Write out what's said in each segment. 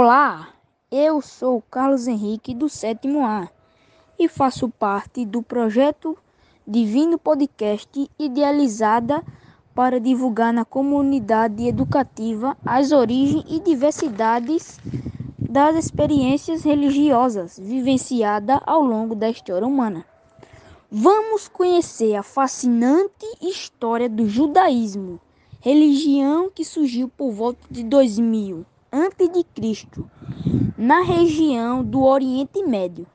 Olá, eu sou Carlos Henrique do sétimo A e faço parte do projeto Divino Podcast idealizada para divulgar na comunidade educativa as origens e diversidades das experiências religiosas vivenciadas ao longo da história humana. Vamos conhecer a fascinante história do judaísmo, religião que surgiu por volta de 2000 a.C., na região do Oriente Médio.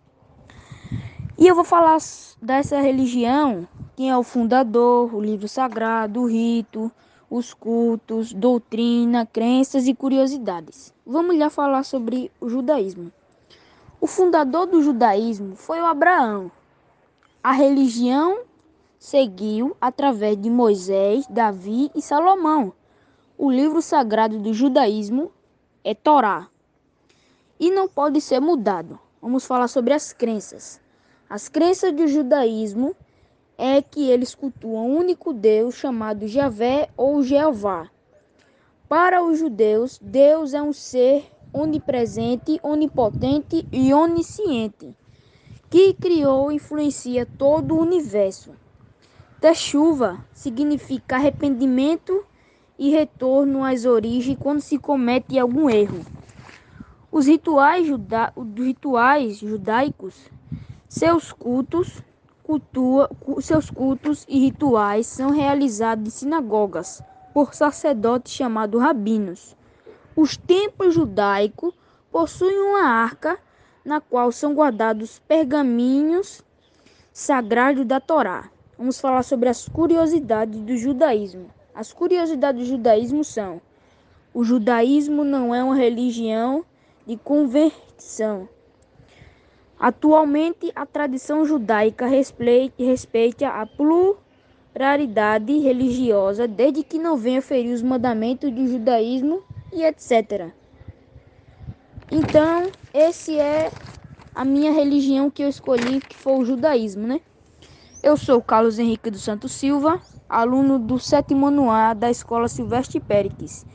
E eu vou falar dessa religião, quem é o fundador, o livro sagrado, o rito, os cultos, doutrina, crenças e curiosidades. Vamos já falar sobre o judaísmo. O fundador do judaísmo foi o Abraão. A religião seguiu através de Moisés, Davi e Salomão. O livro sagrado do judaísmo é Torá e não pode ser mudado. Vamos falar sobre as crenças. As crenças do judaísmo é que eles cultuam um único Deus chamado Javé ou Jeová. Para os judeus, Deus é um ser onipresente, onipotente e onisciente, que criou e influencia todo o universo. Teshuva significa arrependimento e retorno às origens quando se comete algum erro. Os rituais, juda os rituais judaicos, seus cultos, cultua, seus cultos e rituais são realizados em sinagogas por sacerdotes chamados rabinos. Os templos judaicos possuem uma arca na qual são guardados pergaminhos sagrados da Torá. Vamos falar sobre as curiosidades do judaísmo. As curiosidades do judaísmo são: o judaísmo não é uma religião de conversão. Atualmente, a tradição judaica respeita a pluralidade religiosa desde que não venha ferir os mandamentos do judaísmo e etc. Então, esse é a minha religião que eu escolhi, que foi o judaísmo, né? Eu sou Carlos Henrique dos Santos Silva, aluno do sétimo ano A da Escola Silvestre Péricles.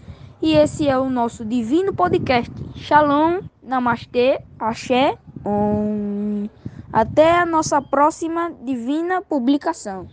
E esse é o nosso divino podcast. Shalom, Namastê, Axé, Om. Até a nossa próxima divina publicação.